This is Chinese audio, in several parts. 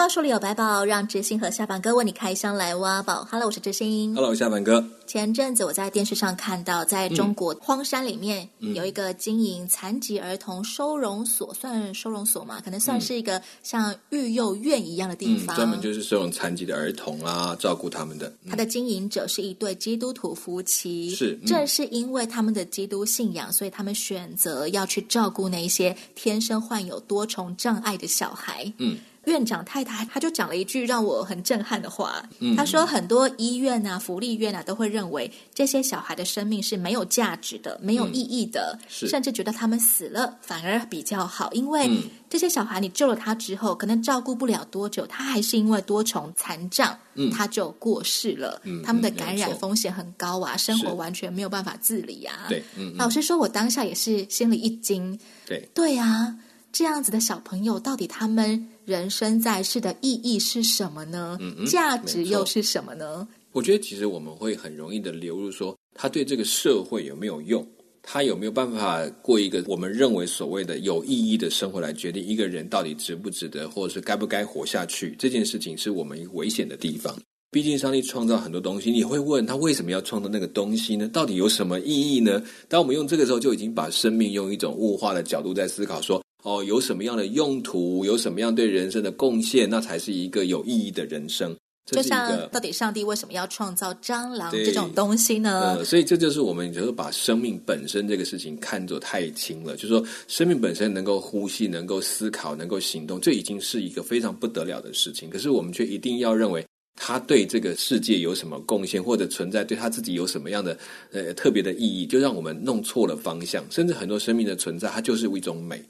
百宝书里有百宝，让知心和下凡哥为你开箱来挖宝。Hello，我是知心。Hello，下凡哥。前阵子我在电视上看到，在中国荒山里面有一个经营残疾儿童收容所，算收容所嘛？可能算是一个像育幼院一样的地方，嗯、专门就是收容残疾的儿童啊，照顾他们的。他的经营者是一对基督徒夫妻，是、嗯、正是因为他们的基督信仰，所以他们选择要去照顾那一些天生患有多重障碍的小孩。嗯。院长太太，他就讲了一句让我很震撼的话。嗯、他说，很多医院啊、福利院啊，都会认为这些小孩的生命是没有价值的、没有意义的，嗯、甚至觉得他们死了反而比较好，因为这些小孩你救了他之后，可能照顾不了多久，他还是因为多重残障，嗯、他就过世了。嗯、他们的感染风险很高啊，生活完全没有办法自理啊。对，嗯、老实说，我当下也是心里一惊。对，对啊，这样子的小朋友，到底他们？人生在世的意义是什么呢？嗯嗯，价值又是什么呢？我觉得其实我们会很容易的流入说，他对这个社会有没有用？他有没有办法过一个我们认为所谓的有意义的生活来决定一个人到底值不值得，或者是该不该活下去？这件事情是我们一个危险的地方。毕竟上帝创造很多东西，你会问他为什么要创造那个东西呢？到底有什么意义呢？当我们用这个时候，就已经把生命用一种物化的角度在思考说。哦，有什么样的用途？有什么样对人生的贡献？那才是一个有意义的人生。就像到底上帝为什么要创造蟑螂这种东西呢？呃，所以这就是我们就是把生命本身这个事情看作太轻了。就是说，生命本身能够呼吸、能够思考、能够行动，这已经是一个非常不得了的事情。可是我们却一定要认为他对这个世界有什么贡献，或者存在对他自己有什么样的呃特别的意义，就让我们弄错了方向。甚至很多生命的存在，它就是一种美。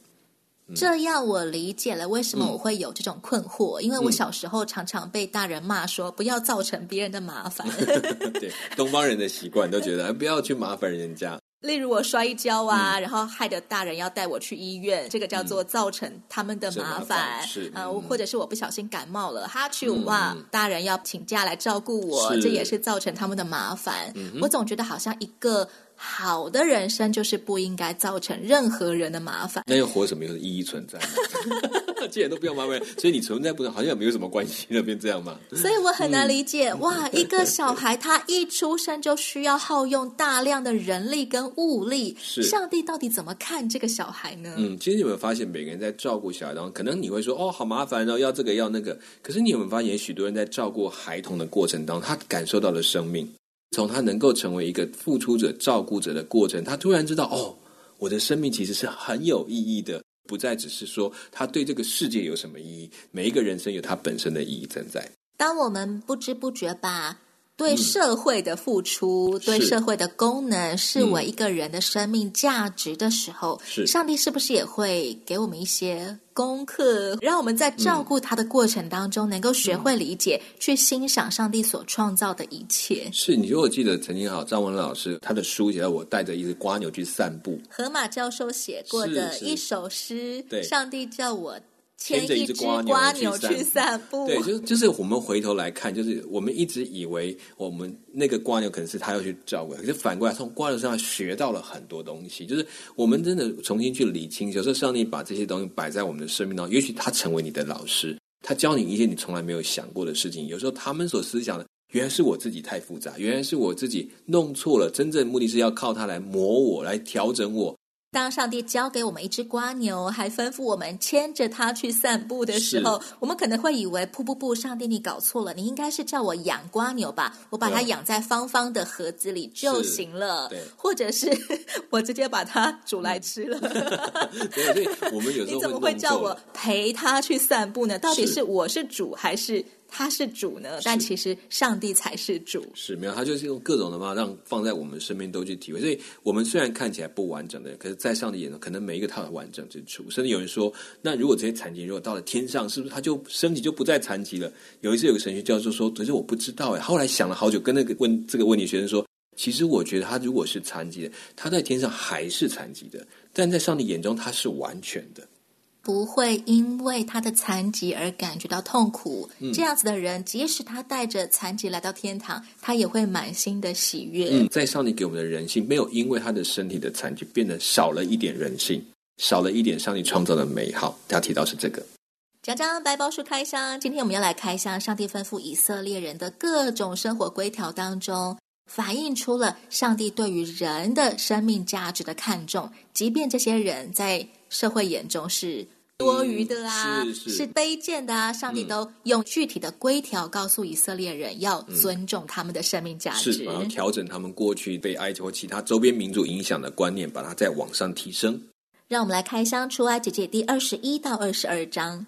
这样我理解了为什么我会有这种困惑，嗯、因为我小时候常常被大人骂说不要造成别人的麻烦。对，东方人的习惯都觉得不要去麻烦人家。例如我摔一跤啊，嗯、然后害得大人要带我去医院，这个叫做造成他们的麻烦。是啊，嗯、或者是我不小心感冒了，哈啾哇，大人要请假来照顾我，这也是造成他们的麻烦。嗯、我总觉得好像一个。好的人生就是不应该造成任何人的麻烦。那又活什么有意义存在？既然都不要麻烦，所以你存在不好像也没有什么关系，那边这样吗？所以我很难理解。嗯、哇，一个小孩他一出生就需要耗用大量的人力跟物力，是上帝到底怎么看这个小孩呢？嗯，其实你有没有发现，每个人在照顾小孩当中，可能你会说哦，好麻烦哦，要这个要那个。可是你有没有发现，许多人在照顾孩童的过程当中，他感受到了生命。从他能够成为一个付出者、照顾者的过程，他突然知道哦，我的生命其实是很有意义的，不再只是说他对这个世界有什么意义。每一个人生有他本身的意义存在。当我们不知不觉吧对社会的付出、嗯、对社会的功能视为一个人的生命价值的时候，是上帝是不是也会给我们一些？功课，让我们在照顾他的过程当中，能够学会理解，嗯、去欣赏上帝所创造的一切。是，你如果记得曾经好张文老师他的书写，我带着一只瓜牛去散步。河马教授写过的一首诗，对，上帝叫我。牵着一只瓜牛去散步，对，就是就是我们回头来看，就是我们一直以为我们那个瓜牛可能是他要去照顾，可是反过来从瓜牛身上学到了很多东西，就是我们真的重新去理清，有时候上帝把这些东西摆在我们的生命当中，也许他成为你的老师，他教你一些你从来没有想过的事情。有时候他们所思想的，原来是我自己太复杂，原来是我自己弄错了，真正目的是要靠他来磨我，来调整我。当上帝交给我们一只瓜牛，还吩咐我们牵着它去散步的时候，我们可能会以为：不不不，上帝你搞错了，你应该是叫我养瓜牛吧？我把它养在方方的盒子里就行了，对，或者是 我直接把它煮来吃了。对，所以我们有时候 你怎么会叫我陪它去散步呢？到底是我是主还是？他是主呢，但其实上帝才是主。是，没有，他就是用各种的方法让放在我们身边都去体会。所以，我们虽然看起来不完整的人，可是，在上帝眼中，可能每一个他的完整之处。甚至有人说，那如果这些残疾，如果到了天上，是不是他就身体就不再残疾了？有一次，有个神学教授说：“可是我不知道。”哎，后来想了好久，跟那个问这个问题学生说：“其实我觉得他如果是残疾的，他在天上还是残疾的，但在上帝眼中他是完全的。不会因为他的残疾而感觉到痛苦。嗯、这样子的人，即使他带着残疾来到天堂，他也会满心的喜悦。嗯，在上帝给我们的人性，没有因为他的身体的残疾变得少了一点人性，少了一点上帝创造的美好。他提到是这个。讲讲白包书开箱，今天我们要来开箱上帝吩咐以色列人的各种生活规条当中，反映出了上帝对于人的生命价值的看重，即便这些人在。社会眼中是多余的啊，嗯、是，是，是卑贱的啊！上帝都用具体的规条告诉以色列人要尊重他们的生命价值，然后调整他们过去被埃及或其他周边民族影响的观念，把它再往上提升。让我们来开箱出埃及记第二十一到二十二章。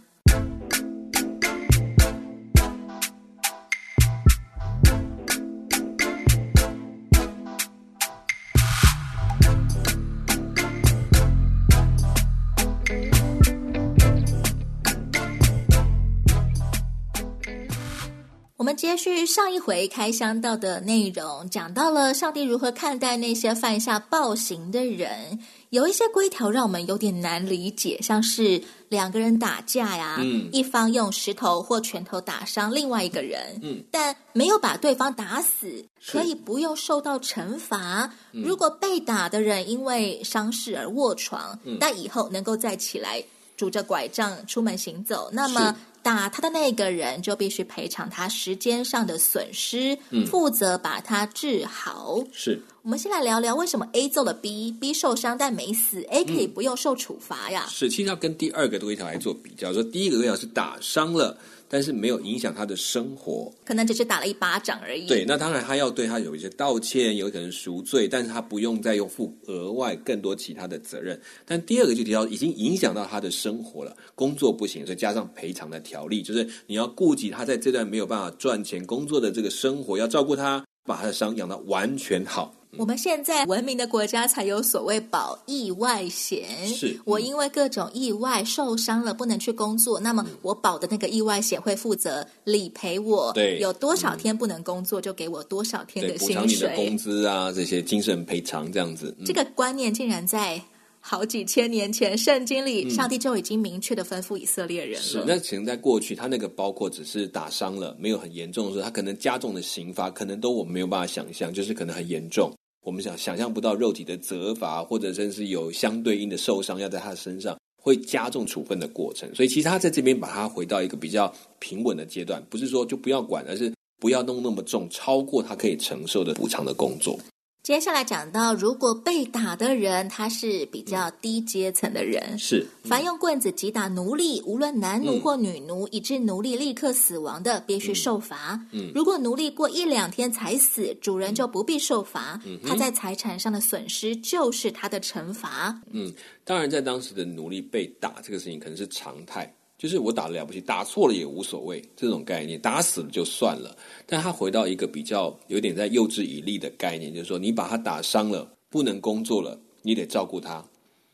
接续上一回开箱到的内容，讲到了上帝如何看待那些犯下暴行的人。有一些规条让我们有点难理解，像是两个人打架呀，嗯，一方用石头或拳头打伤另外一个人，嗯，但没有把对方打死，可以不用受到惩罚。嗯，如果被打的人因为伤势而卧床，嗯，但以后能够再起来，拄着拐杖出门行走，那么。打他的那个人就必须赔偿他时间上的损失，嗯、负责把他治好。是，我们先来聊聊为什么 A 揍了 B，B 受伤但没死，A 可以不用受处罚呀？是，其实要跟第二个规条来做比较，说第一个规条是打伤了。但是没有影响他的生活，可能只是打了一巴掌而已。对，那当然他要对他有一些道歉，有可能赎罪，但是他不用再用负额外更多其他的责任。但第二个就提到已经影响到他的生活了，工作不行，所以加上赔偿的条例，就是你要顾及他在这段没有办法赚钱工作的这个生活，要照顾他，把他的伤养到完全好。我们现在文明的国家才有所谓保意外险，是我因为各种意外受伤了，不能去工作，那么我保的那个意外险会负责理赔我，对，有多少天不能工作，就给我多少天的薪水，补偿你的工资啊，这些精神赔偿这样子。这个观念竟然在好几千年前圣经里，上帝就已经明确的吩咐以色列人了。是，那可能在过去，他那个包括只是打伤了，没有很严重的时候，他可能加重的刑罚，可能都我们没有办法想象，就是可能很严重。我们想想象不到肉体的责罚，或者甚至有相对应的受伤要在他身上，会加重处分的过程。所以，其实他在这边把他回到一个比较平稳的阶段，不是说就不要管，而是不要弄那么重，超过他可以承受的补偿的工作。接下来讲到，如果被打的人他是比较低阶层的人，嗯、是、嗯、凡用棍子击打奴隶，无论男奴或女奴，嗯、以致奴隶立刻死亡的，必须受罚。嗯，如果奴隶过一两天才死，主人就不必受罚。嗯，他在财产上的损失就是他的惩罚。嗯，当然，在当时的奴隶被打这个事情可能是常态。就是我打了了不起，打错了也无所谓，这种概念，打死了就算了。但他回到一个比较有点在幼稚以利的概念，就是说你把他打伤了，不能工作了，你得照顾他，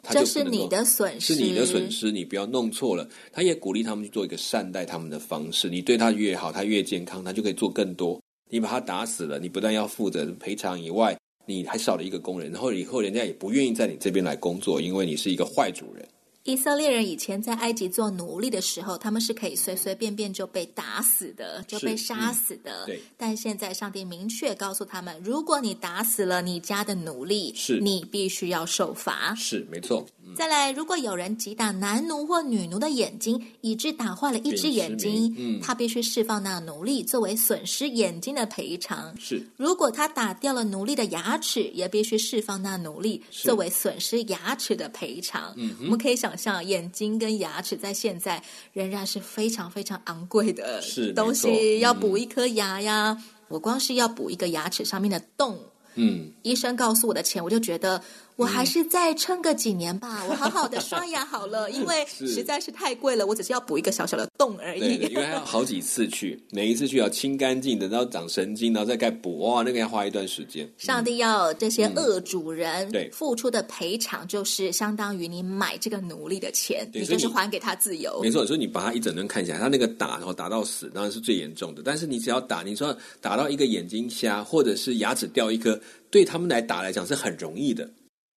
他就这是你的损失，是你的损失，你不要弄错了。他也鼓励他们去做一个善待他们的方式，你对他越好，他越健康，他就可以做更多。你把他打死了，你不但要负责赔偿以外，你还少了一个工人，然后以后人家也不愿意在你这边来工作，因为你是一个坏主人。以色列人以前在埃及做奴隶的时候，他们是可以随随便便就被打死的，就被杀死的。嗯、对。但现在上帝明确告诉他们，如果你打死了你家的奴隶，是你必须要受罚。是，没错。嗯、再来，如果有人击打男奴或女奴的眼睛，以致打坏了一只眼睛，嗯、他必须释放那奴隶作为损失眼睛的赔偿。是。如果他打掉了奴隶的牙齿，也必须释放那奴隶作为损失牙齿的赔偿。嗯，我们可以想。像眼睛跟牙齿在现在仍然是非常非常昂贵的东西，要补一颗牙呀！嗯、我光是要补一个牙齿上面的洞，嗯，医生告诉我的钱，我就觉得我还是再撑个几年吧，我好好的刷牙好了，因为实在是太贵了，我只是要补一个小小的洞而已。因为还要好几次去，每一次去要清干净，等到长神经，然后再盖补，哇，那个要花一段时间。上帝要这些恶主人对付出的赔偿，就是相当于你买这个奴隶的钱，你就是还给他自由。没错，所以你把他一整顿看起来，他那个打然后打到死，当然是最严重的。但是你只要打，你说打到一个眼睛瞎，或者是牙齿掉一颗，对他们来打来讲是很容易的。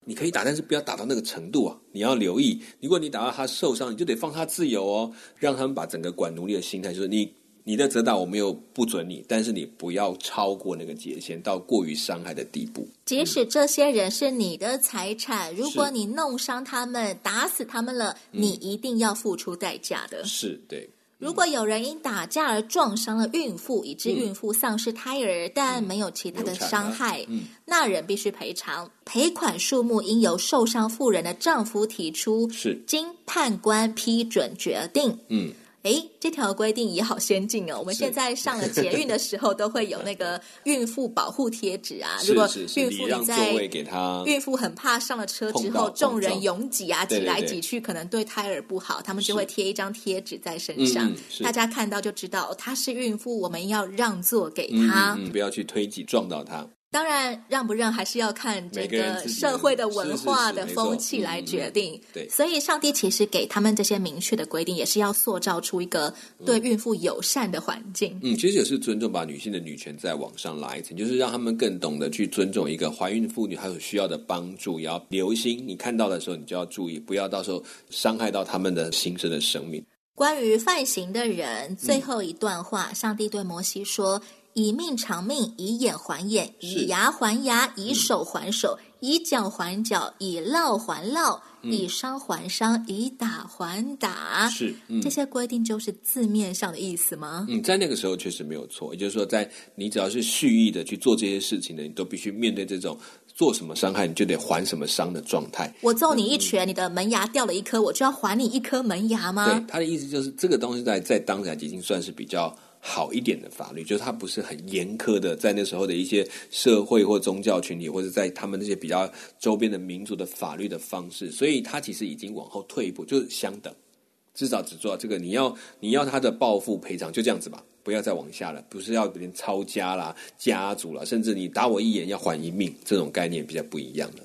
你可以打，但是不要打到那个程度啊！你要留意，如果你打到他受伤，你就得放他自由哦，让他们把整个管奴隶的心态，就是你你的责打我没有不准你，但是你不要超过那个界限，到过于伤害的地步。即使这些人是你的财产，如果你弄伤他们、打死他们了，你一定要付出代价的。是，对。如果有人因打架而撞伤了孕妇，以致孕妇丧失胎儿，嗯、但没有其他的伤害，嗯、那人必须赔偿。赔款数目应由受伤妇人的丈夫提出，是经判官批准决定。嗯。哎，这条规定也好先进哦！我们现在上了 捷运的时候，都会有那个孕妇保护贴纸啊。如果孕妇你在孕妇很怕上了车之后众人拥挤啊，挤来挤去，可能对胎儿不好，他们就会贴一张贴纸在身上，大家看到就知道她是孕妇，我们要让座给她，不要去推挤撞到她。当然，让不让还是要看这个社会的文化的风气来决定。对，所以上帝其实给他们这些明确的规定，也是要塑造出一个对孕妇友善的环境。嗯，其实也是尊重，把女性的女权再往上拉一层，就是让他们更懂得去尊重一个怀孕妇女，她有需要的帮助，也要留心。你看到的时候，你就要注意，不要到时候伤害到他们的新生的生命。关于犯行的人，最后一段话，嗯、上帝对摩西说。以命偿命，以眼还眼，以牙还牙，以手还手，嗯、以脚还脚，以烙还烙，嗯、以伤还伤，以打还打。是，嗯、这些规定就是字面上的意思吗？嗯，在那个时候确实没有错。也就是说，在你只要是蓄意的去做这些事情的，你都必须面对这种做什么伤害，你就得还什么伤的状态。我揍你一拳，嗯、你的门牙掉了一颗，我就要还你一颗门牙吗？对，他的意思就是这个东西在在当下已经算是比较。好一点的法律，就是它不是很严苛的，在那时候的一些社会或宗教群体，或者在他们那些比较周边的民族的法律的方式，所以它其实已经往后退一步，就是相等，至少只做到这个。你要你要他的报复赔偿，就这样子吧，不要再往下了，不是要连抄家啦、家族啦，甚至你打我一眼要还一命，这种概念比较不一样的。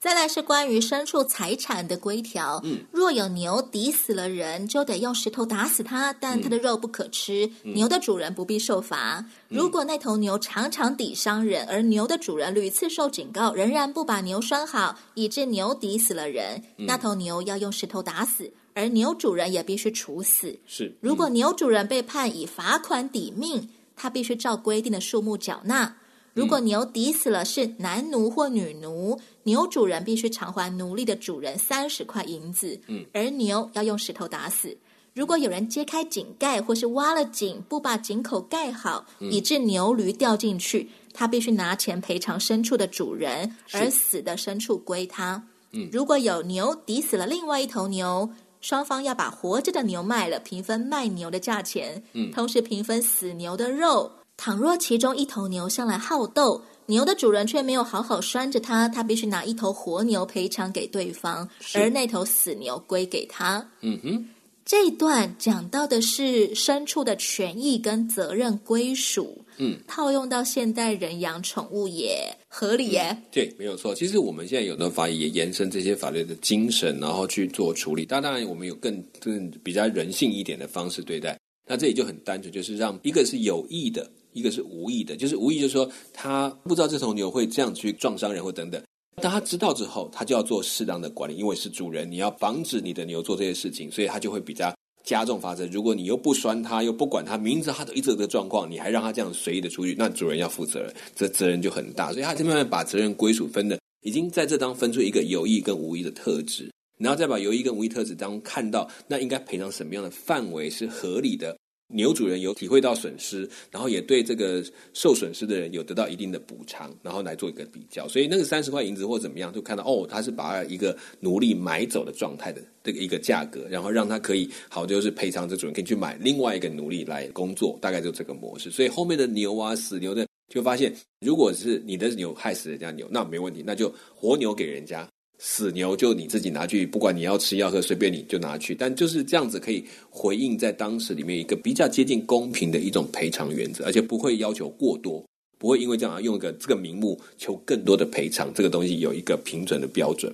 再来是关于牲畜财产的规条。嗯，若有牛抵死了人，就得用石头打死它，但它的肉不可吃。嗯、牛的主人不必受罚。嗯、如果那头牛常常抵伤人，而牛的主人屡次受警告，仍然不把牛拴好，以致牛抵死了人，嗯、那头牛要用石头打死，而牛主人也必须处死。是，嗯、如果牛主人被判以罚款抵命，他必须照规定的数目缴纳。如果牛抵死了是男奴或女奴，牛主人必须偿还奴隶的主人三十块银子，嗯，而牛要用石头打死。如果有人揭开井盖或是挖了井，不把井口盖好，嗯、以致牛驴掉进去，他必须拿钱赔偿牲畜的主人，而死的牲畜归他。嗯，如果有牛抵死了另外一头牛，双方要把活着的牛卖了，平分卖牛的价钱，嗯，同时平分死牛的肉。倘若其中一头牛向来好斗，牛的主人却没有好好拴着它，他必须拿一头活牛赔偿给对方，而那头死牛归给他。嗯哼，这一段讲到的是牲畜的权益跟责任归属。嗯，套用到现代人养宠物也合理耶。嗯、对，没有错。其实我们现在有的法也延伸这些法律的精神，然后去做处理。当然，我们有更更比较人性一点的方式对待。那这里就很单纯，就是让一个是有意的。一个是无意的，就是无意，就是说他不知道这头牛会这样去撞伤人或等等。当他知道之后，他就要做适当的管理，因为是主人，你要防止你的牛做这些事情，所以他就会比较加重罚则。如果你又不拴他，又不管他，明知他的一直的状况，你还让他这样随意的出去，那主人要负责任，这责任就很大。所以他就慢慢把责任归属分的，已经在这当分出一个有意跟无意的特质，然后再把有意跟无意特质当中看到，那应该赔偿什么样的范围是合理的。牛主人有体会到损失，然后也对这个受损失的人有得到一定的补偿，然后来做一个比较。所以那个三十块银子或怎么样，就看到哦，他是把一个奴隶买走的状态的这个一个价格，然后让他可以好就是赔偿这主人可以去买另外一个奴隶来工作，大概就这个模式。所以后面的牛啊死牛的就发现如果是你的牛害死人家牛，那没问题，那就活牛给人家，死牛就你自己拿去，不管你要吃要喝，随便你就拿去。但就是这样子可以回应在当时里面一个比较接近公平的一种赔偿原则，而且不会要求过多，不会因为这样用一个这个名目求更多的赔偿，这个东西有一个平准的标准。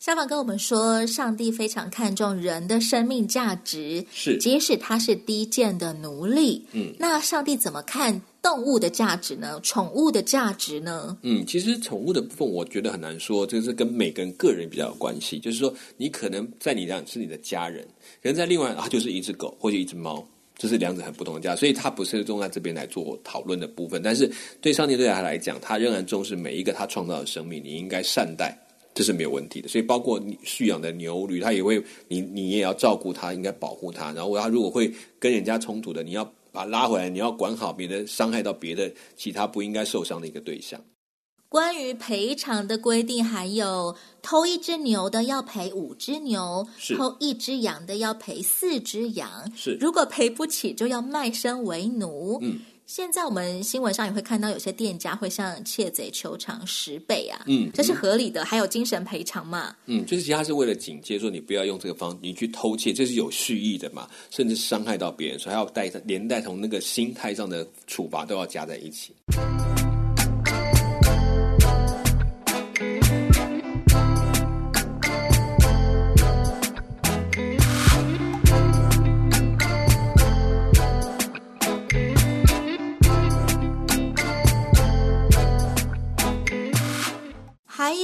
消防跟我们说，上帝非常看重人的生命价值，是即使他是低贱的奴隶。嗯，那上帝怎么看动物的价值呢？宠物的价值呢？嗯，其实宠物的部分，我觉得很难说，这是跟每个人个人比较有关系。就是说，你可能在你这样是你的家人，人在另外啊，就是一只狗或者一只猫，这是两者很不同的价，所以它不是用在这边来做讨论的部分。但是对上帝对他来讲，他仍然重视每一个他创造的生命，你应该善待。这是没有问题的，所以包括你蓄养的牛驴，他也会，你你也要照顾它，应该保护它。然后它如果会跟人家冲突的，你要把它拉回来，你要管好，免得伤害到别的其他不应该受伤的一个对象。关于赔偿的规定，还有偷一只牛的要赔五只牛，偷一只羊的要赔四只羊，是如果赔不起，就要卖身为奴。嗯。现在我们新闻上也会看到有些店家会向窃贼求偿十倍啊，嗯，这是合理的。还有精神赔偿嘛，嗯，就是其他是为了警戒，说你不要用这个方，你去偷窃，这是有蓄意的嘛，甚至伤害到别人，所以还要带连带从那个心态上的处罚都要加在一起。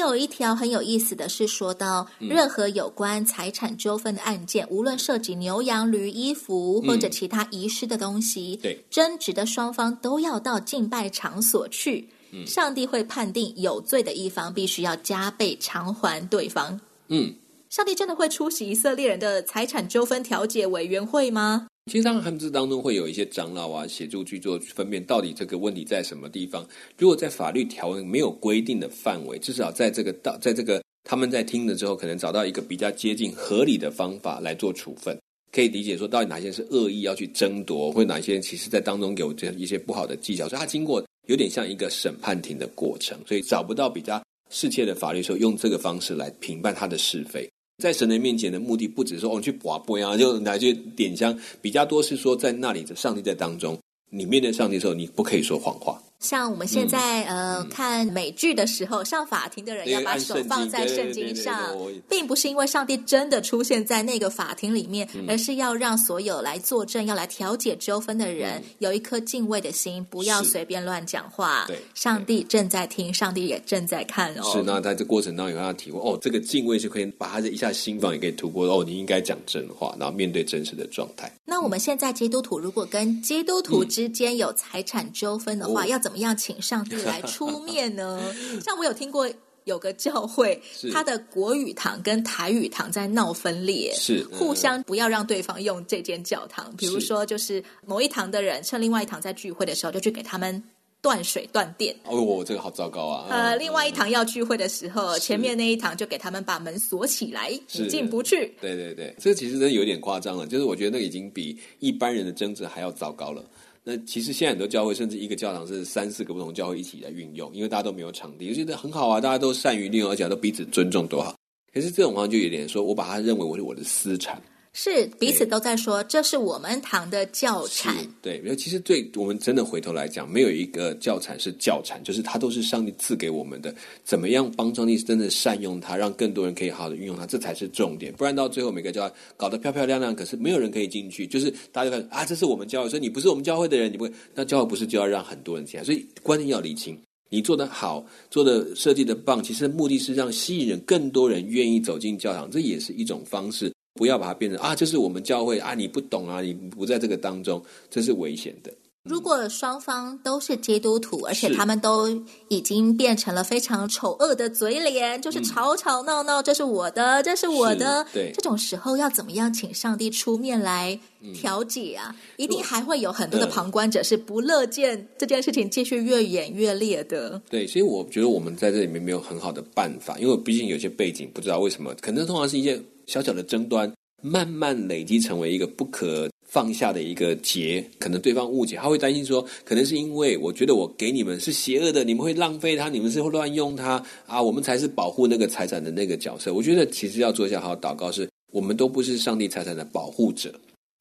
有一条很有意思的是，说到任何有关财产纠纷的案件，嗯、无论涉及牛羊驴、衣服或者其他遗失的东西，对、嗯、争执的双方都要到敬拜场所去。嗯、上帝会判定有罪的一方必须要加倍偿还对方。嗯，上帝真的会出席以色列人的财产纠纷调解委员会吗？其实，当然，他们这当中会有一些长老啊，协助去做分辨，到底这个问题在什么地方。如果在法律条文没有规定的范围，至少在这个到在这个他们在听了之后，可能找到一个比较接近合理的方法来做处分，可以理解说，到底哪些是恶意要去争夺，或者哪些其实在当中有这样一些不好的技巧，所以他经过有点像一个审判庭的过程，所以找不到比较适切的法律时候，用这个方式来评判他的是非。在神的面前的目的，不只是说我们去拔杯啊，就来去点香，比较多是说在那里的上帝在当中，你面对上帝的时候，你不可以说谎话。像我们现在、嗯、呃看美剧的时候，上法庭的人要把手放在圣经上，并不是因为上帝真的出现在那个法庭里面，嗯、而是要让所有来作证、要来调解纠纷的人、嗯、有一颗敬畏的心，不要随便乱讲话。对，上帝正在听，上帝也正在看哦。是，那在这过程当中，有让他体会哦，这个敬畏是可以把他的一下心房也可以突破哦，你应该讲真话，然后面对真实的状态。那我们现在基督徒如果跟基督徒之间有财产纠纷的话，嗯、要怎么样请上帝来出面呢？像我有听过有个教会，他的国语堂跟台语堂在闹分裂，是互相不要让对方用这间教堂。比如说，就是某一堂的人趁另外一堂在聚会的时候，就去给他们断水断电。哦，这个好糟糕啊！呃，另外一堂要聚会的时候，前面那一堂就给他们把门锁起来，你进不去。对对对，这其实真的有点夸张了。就是我觉得那已经比一般人的争执还要糟糕了。那其实现在很多教会，甚至一个教堂是三四个不同教会一起来运用，因为大家都没有场地，我觉得很好啊，大家都善于利用，而且都彼此尊重，多好。可是这种话就有点说，我把它认为我是我的私产。是彼此都在说，这是我们堂的教产。对，因为其实对我们真的回头来讲，没有一个教产是教产，就是它都是上帝赐给我们的。怎么样帮上帝真的善用它，让更多人可以好好的运用它，这才是重点。不然到最后每个教会搞得漂漂亮亮，可是没有人可以进去，就是大家看啊，这是我们教会，所以你不是我们教会的人，你不会。那教会不是就要让很多人进来？所以观念要理清。你做的好，做的设计的棒，其实目的是让吸引人，更多人愿意走进教堂，这也是一种方式。不要把它变成啊，就是我们教会啊，你不懂啊，你不在这个当中，这是危险的。如果双方都是基督徒，而且他们都已经变成了非常丑恶的嘴脸，就是吵吵闹闹，这是我的，这是我的。对，这种时候要怎么样请上帝出面来调解啊？一定还会有很多的旁观者是不乐见这件事情继续越演越烈的。对，所以我觉得我们在这里面没有很好的办法，因为毕竟有些背景不知道为什么，可能通常是一些小小的争端，慢慢累积成为一个不可放下的一个结，可能对方误解，他会担心说，可能是因为我觉得我给你们是邪恶的，你们会浪费它，你们是会乱用它啊，我们才是保护那个财产的那个角色。我觉得其实要做一下好祷告是，是我们都不是上帝财产的保护者，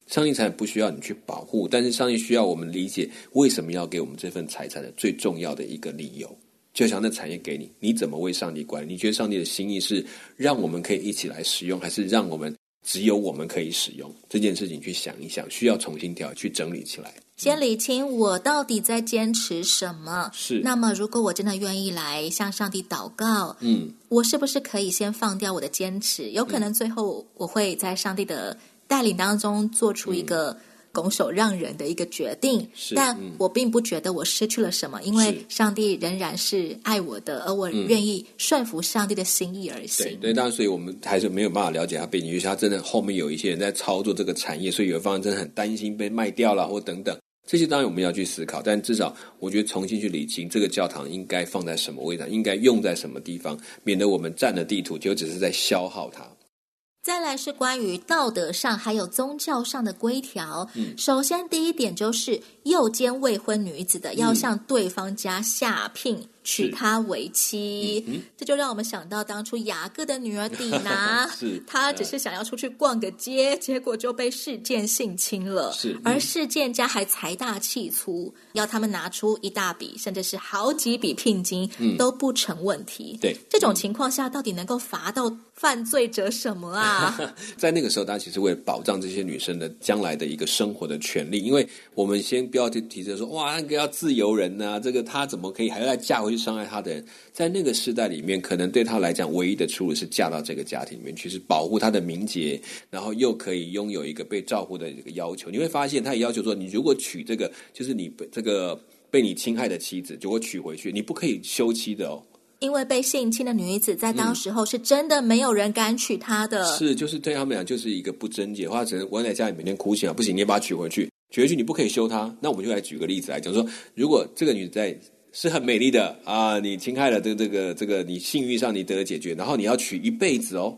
上帝财产不需要你去保护，但是上帝需要我们理解为什么要给我们这份财产的最重要的一个理由。就像那产业给你，你怎么为上帝管理？你觉得上帝的心意是让我们可以一起来使用，还是让我们？只有我们可以使用这件事情，去想一想，需要重新调，去整理起来。先理清我到底在坚持什么。是。那么，如果我真的愿意来向上帝祷告，嗯，我是不是可以先放掉我的坚持？有可能最后我会在上帝的带领当中做出一个。拱手让人的一个决定，是，但我并不觉得我失去了什么，因为上帝仍然是爱我的，而我愿意顺服上帝的心意而行。对对，当然，所以我们还是没有办法了解他背景，就是他真的后面有一些人在操作这个产业，所以有一方真的很担心被卖掉了或等等，这些当然我们要去思考，但至少我觉得重新去理清这个教堂应该放在什么位置，应该用在什么地方，免得我们占了地图，就只是在消耗它。再来是关于道德上还有宗教上的规条。嗯，首先第一点就是诱奸未婚女子的，要向对方家下聘。娶她为妻，嗯，这就让我们想到当初雅各的女儿底拿，是她只是想要出去逛个街，结果就被事件性侵了。是，而事件家还财大气粗，要他们拿出一大笔，甚至是好几笔聘金，嗯，都不成问题。对，这种情况下，到底能够罚到犯罪者什么啊？在那个时候，大家其实为了保障这些女生的将来的一个生活的权利，因为我们先不要去提着说，哇，那个要自由人呐，啊，这个她怎么可以还要再嫁回？去伤害他的人，在那个时代里面，可能对他来讲，唯一的出路是嫁到这个家庭里面去，是保护他的名节，然后又可以拥有一个被照顾的这个要求。你会发现，他也要求说，你如果娶这个，就是你这个被你侵害的妻子，如果娶回去，你不可以休妻的哦。因为被性侵的女子在当时候是真的没有人敢娶她的。嗯、是，就是对他们俩就是一个不贞洁，或者只能关在家里每天哭泣啊，不行，你也把她娶回去，娶回去你不可以休她。那我们就来举个例子来讲说，如果这个女子在。是很美丽的啊！你侵害了这个、这个、这个，你性欲上你得了解决，然后你要娶一辈子哦。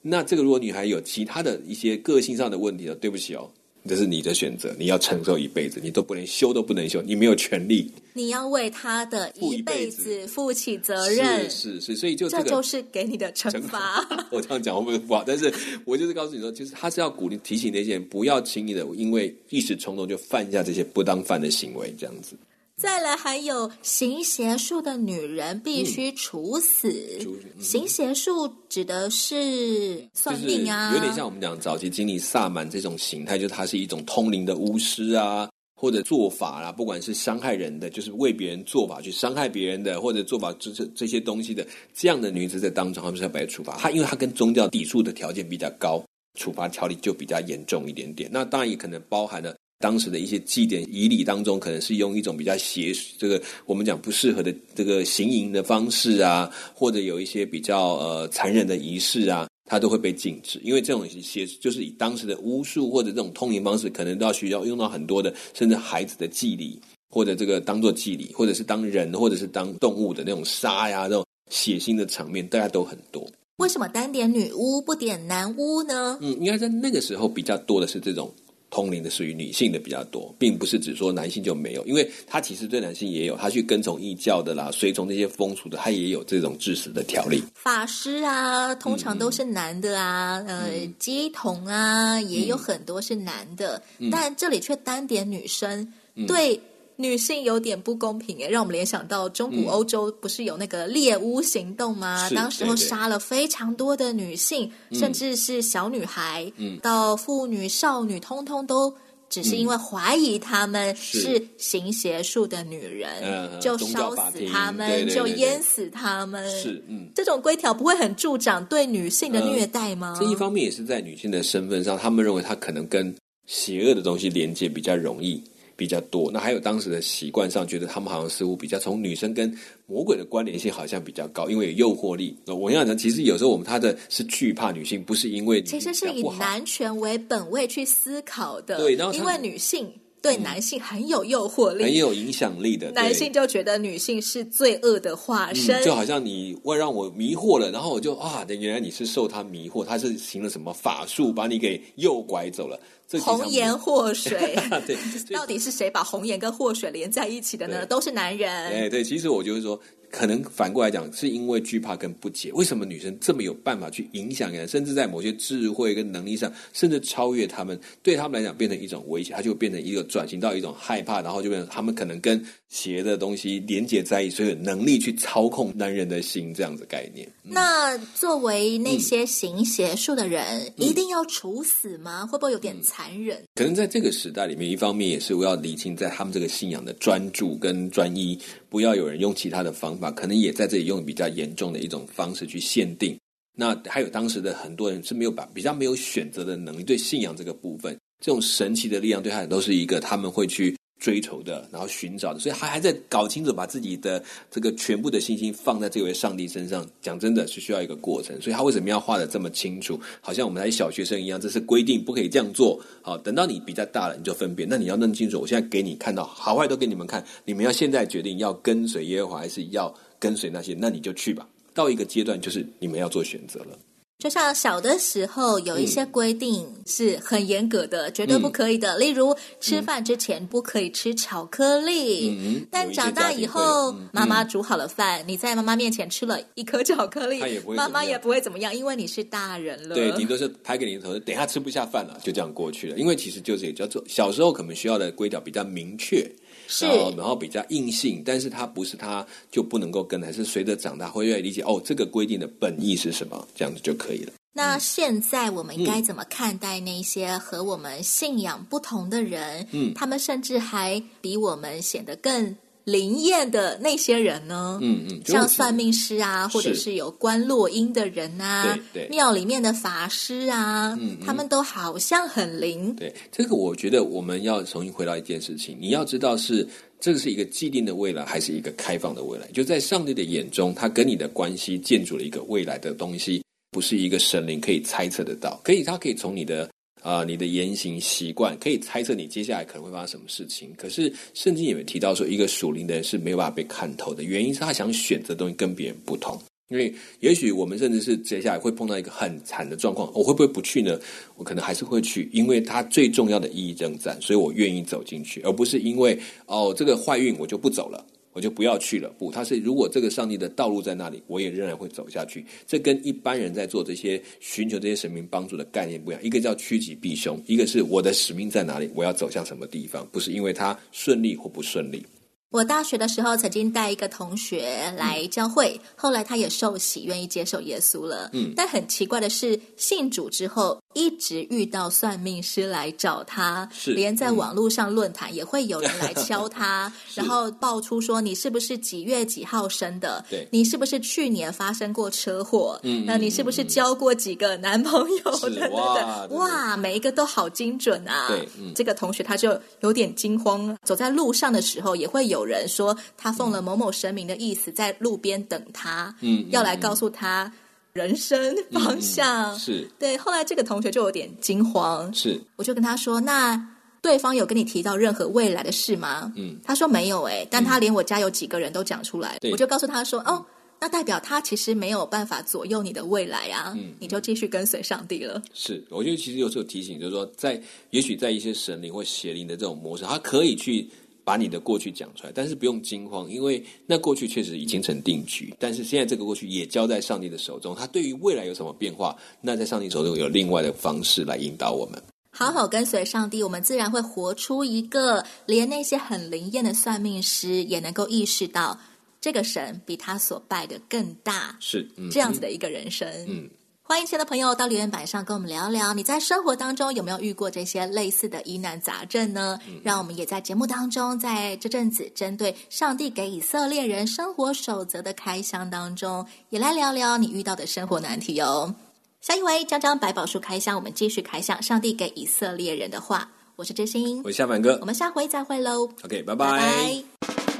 那这个如果女孩有其他的一些个性上的问题了？对不起哦，这是你的选择，你要承受一辈子，你都不能休都不能休，你没有权利。你要为他的一辈子负起责任。是是是，所以就这个，这就是给你的惩罚。我这样讲会不会不好？但是我就是告诉你说，就是他是要鼓励提醒那些人不要轻易的因为一时冲动就犯下这些不当犯的行为，这样子。再来，还有行邪术的女人必须处死。行邪术指的是算命啊，有点像我们讲早期经历萨满这种形态，就是它是一种通灵的巫师啊，或者做法啦，不管是伤害人的，就是为别人做法去伤害别人的，或者做法这这这些东西的这样的女子在当中，他们是要被处罚。她因为她跟宗教抵触的条件比较高，处罚条例就比较严重一点点。那当然也可能包含了。当时的一些祭典仪礼当中，可能是用一种比较邪，这个我们讲不适合的这个行淫的方式啊，或者有一些比较呃残忍的仪式啊，它都会被禁止。因为这种邪就是以当时的巫术或者这种通灵方式，可能都要需要用到很多的，甚至孩子的祭礼，或者这个当做祭礼，或者是当人，或者是当动物的那种杀呀，这种血腥的场面，大家都很多。为什么单点女巫不点男巫呢？嗯，应该在那个时候比较多的是这种。通灵的属于女性的比较多，并不是只说男性就没有，因为他其实对男性也有，他去跟从异教的啦，随从那些风俗的，他也有这种致死的条例。法师啊，通常都是男的啊，嗯、呃，乩童啊，也有很多是男的，嗯、但这里却单点女生，嗯、对。女性有点不公平诶，让我们联想到中古欧洲不是有那个猎巫行动吗？嗯、当时候杀了非常多的女性，甚至是小女孩，嗯、到妇女、少女，通通都只是因为怀疑她们是行邪术的女人，嗯、就烧死他们，对对对对就淹死他们。是，嗯，这种规条不会很助长对女性的虐待吗？嗯、这一方面也是在女性的身份上，他们认为她可能跟邪恶的东西连接比较容易。比较多，那还有当时的习惯上，觉得他们好像似乎比较从女生跟魔鬼的关联性好像比较高，因为有诱惑力。那我想讲，其实有时候我们他的是惧怕女性，不是因为其实是以男权为本位去思考的。对，然后因为女性。对男性很有诱惑力，很有影响力的。男性就觉得女性是罪恶的化身，嗯、就好像你会让我迷惑了，然后我就啊，原来你是受他迷惑，他是行了什么法术把你给诱拐走了。红颜祸水，对，到底是谁把红颜跟祸水连在一起的呢？都是男人。哎，对，其实我就是说。可能反过来讲，是因为惧怕跟不解。为什么女生这么有办法去影响人，甚至在某些智慧跟能力上，甚至超越他们，对他们来讲变成一种威胁，它就变成一个转型到一种害怕，然后就变成他们可能跟邪的东西连接在一起，所以有能力去操控男人的心，这样子概念。嗯、那作为那些行邪术的人，嗯、一定要处死吗？会不会有点残忍？可能在这个时代里面，一方面也是我要理清在他们这个信仰的专注跟专一，不要有人用其他的方法，可能也在这里用比较严重的一种方式去限定。那还有当时的很多人是没有把比较没有选择的能力，对信仰这个部分，这种神奇的力量对他都是一个他们会去。追求的，然后寻找的，所以他还在搞清楚，把自己的这个全部的信心放在这位上帝身上。讲真的是需要一个过程，所以他为什么要画的这么清楚？好像我们还小学生一样，这是规定，不可以这样做。好，等到你比较大了，你就分辨。那你要弄清楚，我现在给你看到好坏都给你们看，你们要现在决定要跟随耶和华，还是要跟随那些？那你就去吧。到一个阶段，就是你们要做选择了。就像小的时候有一些规定是很严格的，嗯、绝对不可以的。例如吃饭之前不可以吃巧克力。嗯、但长大以后，嗯、妈妈煮好了饭，你在妈妈面前吃了一颗巧克力，妈妈也不会怎么样，因为你是大人了。对，顶多是拍给你的头，等一下吃不下饭了，就这样过去了。因为其实就是也叫做小时候可能需要的规条比较明确。是，然后，然后比较硬性，但是他不是他就不能够跟，还是随着长大会越来越理解哦，这个规定的本意是什么，这样子就可以了。那现在我们应该怎么看待那些和我们信仰不同的人？嗯，他们甚至还比我们显得更。灵验的那些人呢？嗯嗯，像算命师啊，或者是有观落阴的人啊，对对，庙里面的法师啊，嗯，他们都好像很灵。对，这个我觉得我们要重新回到一件事情，你要知道是这个是一个既定的未来，还是一个开放的未来？就在上帝的眼中，他跟你的关系建筑了一个未来的东西，不是一个神灵可以猜测得到。可以，他可以从你的。啊、你的言行习惯可以猜测你接下来可能会发生什么事情。可是圣经也没提到说，一个属灵的人是没有办法被看透的，原因是他想选择的东西跟别人不同。因为也许我们甚至是接下来会碰到一个很惨的状况，我会不会不去呢？我可能还是会去，因为他最重要的意义正在，所以我愿意走进去，而不是因为哦这个坏运我就不走了。我就不要去了。不，他是如果这个上帝的道路在那里，我也仍然会走下去。这跟一般人在做这些寻求这些神明帮助的概念不一样。一个叫趋吉避凶，一个是我的使命在哪里，我要走向什么地方，不是因为他顺利或不顺利。我大学的时候曾经带一个同学来教会，嗯、后来他也受洗，愿意接受耶稣了。嗯，但很奇怪的是，信主之后一直遇到算命师来找他，是连在网络上论坛也会有人来敲 他，是然后爆出说你是不是几月几号生的？对，你是不是去年发生过车祸？嗯，那你是不是交过几个男朋友？对对对，哇，每一个都好精准啊！对，嗯、这个同学他就有点惊慌，走在路上的时候也会有。有人说他奉了某某神明的意思，在路边等他，嗯，要来告诉他人生方向。嗯、是对。后来这个同学就有点惊慌，是，我就跟他说：“那对方有跟你提到任何未来的事吗？”嗯，他说没有、欸，哎，但他连我家有几个人都讲出来。嗯、我就告诉他说：“哦，那代表他其实没有办法左右你的未来啊，嗯、你就继续跟随上帝了。”是，我觉得其实有时候提醒，就是说，在也许在一些神灵或邪灵的这种模式，他可以去。把你的过去讲出来，但是不用惊慌，因为那过去确实已经成定局。但是现在这个过去也交在上帝的手中，他对于未来有什么变化，那在上帝手中有另外的方式来引导我们。好好跟随上帝，我们自然会活出一个连那些很灵验的算命师也能够意识到，这个神比他所拜的更大，是、嗯、这样子的一个人生。嗯。欢迎亲爱的朋友到留言板上跟我们聊聊，你在生活当中有没有遇过这些类似的疑难杂症呢？嗯、让我们也在节目当中，在这阵子针对上帝给以色列人生活守则的开箱当中，也来聊聊你遇到的生活难题哦。下一位，将将百宝书开箱，我们继续开箱上帝给以色列人的话。我是真心，我是夏凡哥，我们下回再会喽。OK，拜拜。拜拜。